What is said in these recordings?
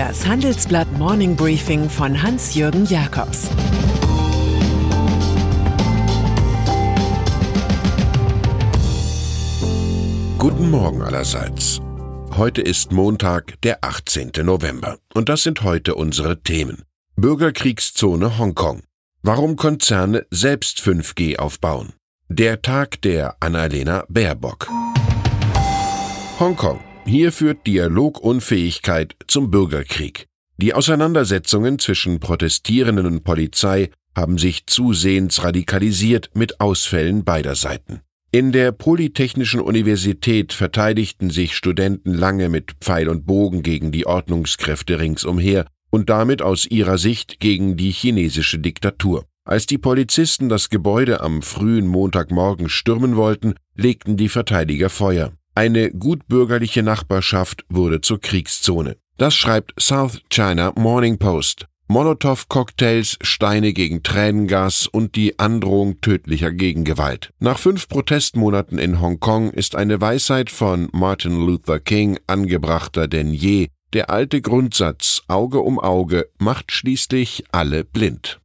Das Handelsblatt Morning Briefing von Hans-Jürgen Jakobs Guten Morgen allerseits. Heute ist Montag, der 18. November. Und das sind heute unsere Themen. Bürgerkriegszone Hongkong. Warum Konzerne selbst 5G aufbauen. Der Tag der Annalena Baerbock. Hongkong. Hier führt Dialogunfähigkeit zum Bürgerkrieg. Die Auseinandersetzungen zwischen Protestierenden und Polizei haben sich zusehends radikalisiert mit Ausfällen beider Seiten. In der Polytechnischen Universität verteidigten sich Studenten lange mit Pfeil und Bogen gegen die Ordnungskräfte ringsumher und damit aus ihrer Sicht gegen die chinesische Diktatur. Als die Polizisten das Gebäude am frühen Montagmorgen stürmen wollten, legten die Verteidiger Feuer. Eine gutbürgerliche Nachbarschaft wurde zur Kriegszone. Das schreibt South China Morning Post. Molotow-Cocktails, Steine gegen Tränengas und die Androhung tödlicher Gegengewalt. Nach fünf Protestmonaten in Hongkong ist eine Weisheit von Martin Luther King angebrachter denn je. Der alte Grundsatz Auge um Auge macht schließlich alle blind.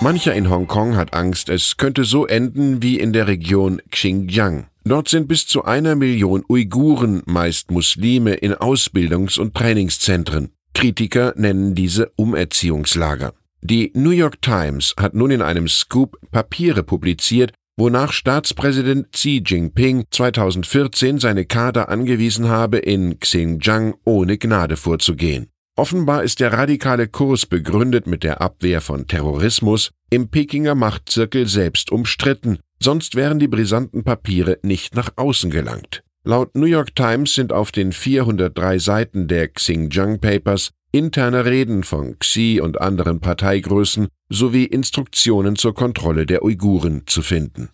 Mancher in Hongkong hat Angst, es könnte so enden wie in der Region Xinjiang. Dort sind bis zu einer Million Uiguren, meist Muslime, in Ausbildungs- und Trainingszentren. Kritiker nennen diese Umerziehungslager. Die New York Times hat nun in einem Scoop Papiere publiziert, wonach Staatspräsident Xi Jinping 2014 seine Kader angewiesen habe, in Xinjiang ohne Gnade vorzugehen. Offenbar ist der radikale Kurs begründet mit der Abwehr von Terrorismus im Pekinger Machtzirkel selbst umstritten, sonst wären die brisanten Papiere nicht nach außen gelangt. Laut New York Times sind auf den 403 Seiten der Xinjiang Papers interne Reden von Xi und anderen Parteigrößen sowie Instruktionen zur Kontrolle der Uiguren zu finden.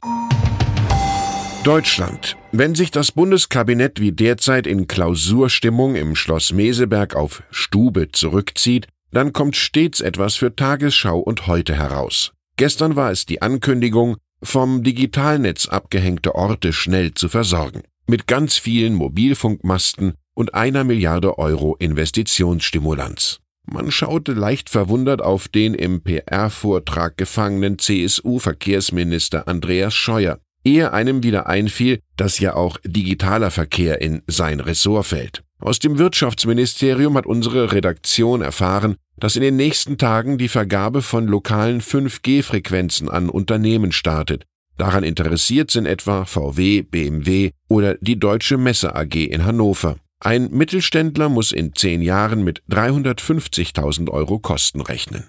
Deutschland. Wenn sich das Bundeskabinett wie derzeit in Klausurstimmung im Schloss Meseberg auf Stube zurückzieht, dann kommt stets etwas für Tagesschau und heute heraus. Gestern war es die Ankündigung, vom Digitalnetz abgehängte Orte schnell zu versorgen, mit ganz vielen Mobilfunkmasten und einer Milliarde Euro Investitionsstimulanz. Man schaute leicht verwundert auf den im PR-Vortrag gefangenen CSU-Verkehrsminister Andreas Scheuer, ehe einem wieder einfiel, dass ja auch digitaler Verkehr in sein Ressort fällt. Aus dem Wirtschaftsministerium hat unsere Redaktion erfahren, dass in den nächsten Tagen die Vergabe von lokalen 5G-Frequenzen an Unternehmen startet. Daran interessiert sind etwa VW, BMW oder die Deutsche Messe AG in Hannover. Ein Mittelständler muss in zehn Jahren mit 350.000 Euro Kosten rechnen.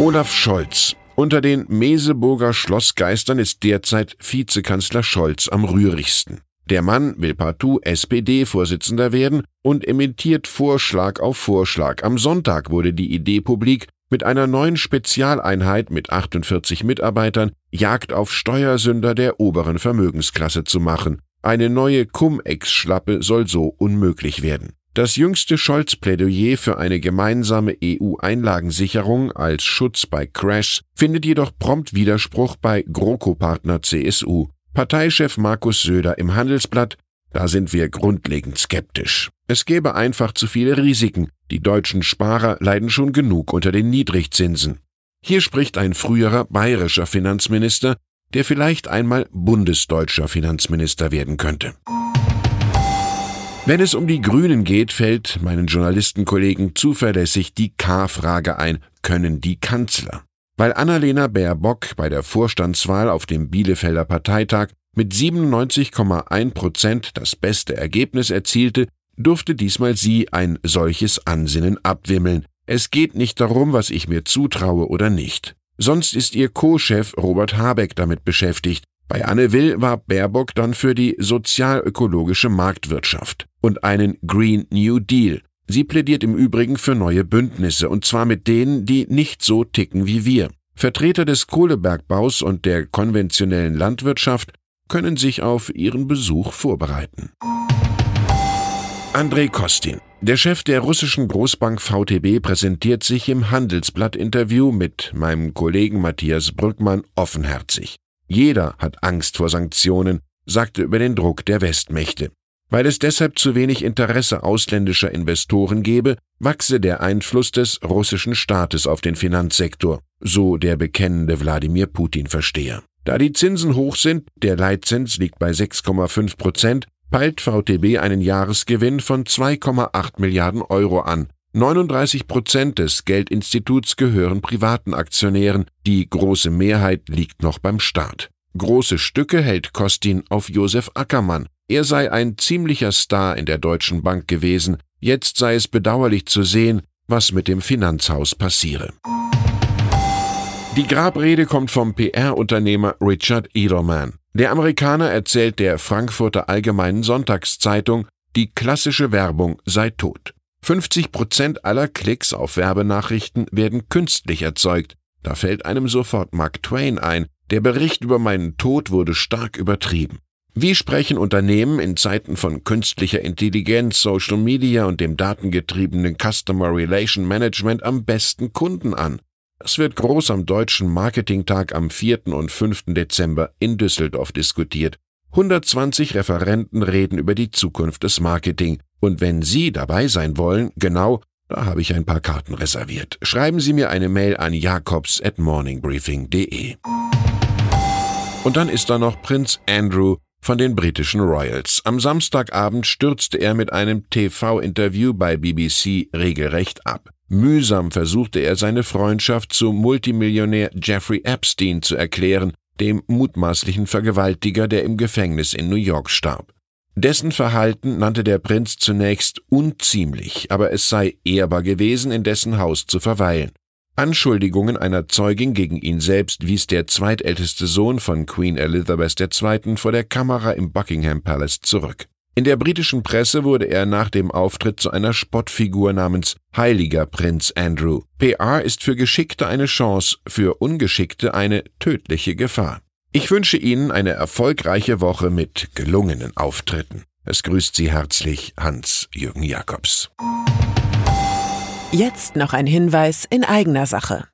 Olaf Scholz. Unter den Meseburger Schlossgeistern ist derzeit Vizekanzler Scholz am rührigsten. Der Mann will partout SPD-Vorsitzender werden und emittiert Vorschlag auf Vorschlag. Am Sonntag wurde die Idee publik, mit einer neuen Spezialeinheit mit 48 Mitarbeitern Jagd auf Steuersünder der oberen Vermögensklasse zu machen. Eine neue Cum-Ex-Schlappe soll so unmöglich werden. Das jüngste Scholz-Plädoyer für eine gemeinsame EU-Einlagensicherung als Schutz bei Crash findet jedoch prompt Widerspruch bei GroKo-Partner CSU. Parteichef Markus Söder im Handelsblatt, da sind wir grundlegend skeptisch. Es gäbe einfach zu viele Risiken. Die deutschen Sparer leiden schon genug unter den Niedrigzinsen. Hier spricht ein früherer bayerischer Finanzminister, der vielleicht einmal bundesdeutscher Finanzminister werden könnte. Wenn es um die Grünen geht, fällt meinen Journalistenkollegen zuverlässig die K-Frage ein, können die Kanzler? Weil Annalena Baerbock bei der Vorstandswahl auf dem Bielefelder Parteitag mit 97,1 Prozent das beste Ergebnis erzielte, durfte diesmal sie ein solches Ansinnen abwimmeln. Es geht nicht darum, was ich mir zutraue oder nicht. Sonst ist ihr Co-Chef Robert Habeck damit beschäftigt. Bei Anne Will war Baerbock dann für die sozialökologische Marktwirtschaft und einen Green New Deal, Sie plädiert im Übrigen für neue Bündnisse, und zwar mit denen, die nicht so ticken wie wir. Vertreter des Kohlebergbaus und der konventionellen Landwirtschaft können sich auf ihren Besuch vorbereiten. Andrei Kostin, der Chef der russischen Großbank VTB, präsentiert sich im Handelsblatt-Interview mit meinem Kollegen Matthias Brückmann offenherzig. Jeder hat Angst vor Sanktionen, sagte über den Druck der Westmächte. Weil es deshalb zu wenig Interesse ausländischer Investoren gebe, wachse der Einfluss des russischen Staates auf den Finanzsektor, so der bekennende Wladimir Putin-Versteher. Da die Zinsen hoch sind, der Leitzins liegt bei 6,5 Prozent, peilt VTB einen Jahresgewinn von 2,8 Milliarden Euro an. 39 Prozent des Geldinstituts gehören privaten Aktionären, die große Mehrheit liegt noch beim Staat. Große Stücke hält Kostin auf Josef Ackermann. Er sei ein ziemlicher Star in der Deutschen Bank gewesen, jetzt sei es bedauerlich zu sehen, was mit dem Finanzhaus passiere. Die Grabrede kommt vom PR-Unternehmer Richard Edelman. Der Amerikaner erzählt der Frankfurter Allgemeinen Sonntagszeitung, die klassische Werbung sei tot. 50 Prozent aller Klicks auf Werbenachrichten werden künstlich erzeugt. Da fällt einem sofort Mark Twain ein. Der Bericht über meinen Tod wurde stark übertrieben. Wie sprechen Unternehmen in Zeiten von künstlicher Intelligenz, Social Media und dem datengetriebenen Customer Relation Management am besten Kunden an? Es wird groß am Deutschen Marketingtag am 4. und 5. Dezember in Düsseldorf diskutiert. 120 Referenten reden über die Zukunft des Marketing. Und wenn Sie dabei sein wollen, genau, da habe ich ein paar Karten reserviert. Schreiben Sie mir eine Mail an jakobs at morningbriefing.de. Und dann ist da noch Prinz Andrew von den britischen Royals. Am Samstagabend stürzte er mit einem TV-Interview bei BBC regelrecht ab. Mühsam versuchte er seine Freundschaft zum Multimillionär Jeffrey Epstein zu erklären, dem mutmaßlichen Vergewaltiger, der im Gefängnis in New York starb. Dessen Verhalten nannte der Prinz zunächst unziemlich, aber es sei ehrbar gewesen, in dessen Haus zu verweilen. Anschuldigungen einer Zeugin gegen ihn selbst wies der zweitälteste Sohn von Queen Elizabeth II. vor der Kamera im Buckingham Palace zurück. In der britischen Presse wurde er nach dem Auftritt zu einer Spottfigur namens Heiliger Prinz Andrew. PR ist für Geschickte eine Chance, für Ungeschickte eine tödliche Gefahr. Ich wünsche Ihnen eine erfolgreiche Woche mit gelungenen Auftritten. Es grüßt Sie herzlich Hans-Jürgen Jakobs. Jetzt noch ein Hinweis in eigener Sache.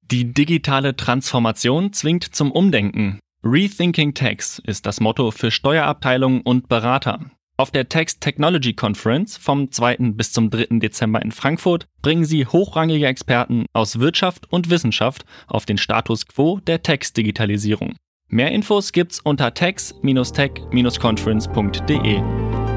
Die digitale Transformation zwingt zum Umdenken. Rethinking Tax ist das Motto für Steuerabteilungen und Berater. Auf der Tax Technology Conference vom 2. bis zum 3. Dezember in Frankfurt bringen sie hochrangige Experten aus Wirtschaft und Wissenschaft auf den Status quo der Tax-Digitalisierung. Mehr Infos gibt's unter tax-tech-conference.de.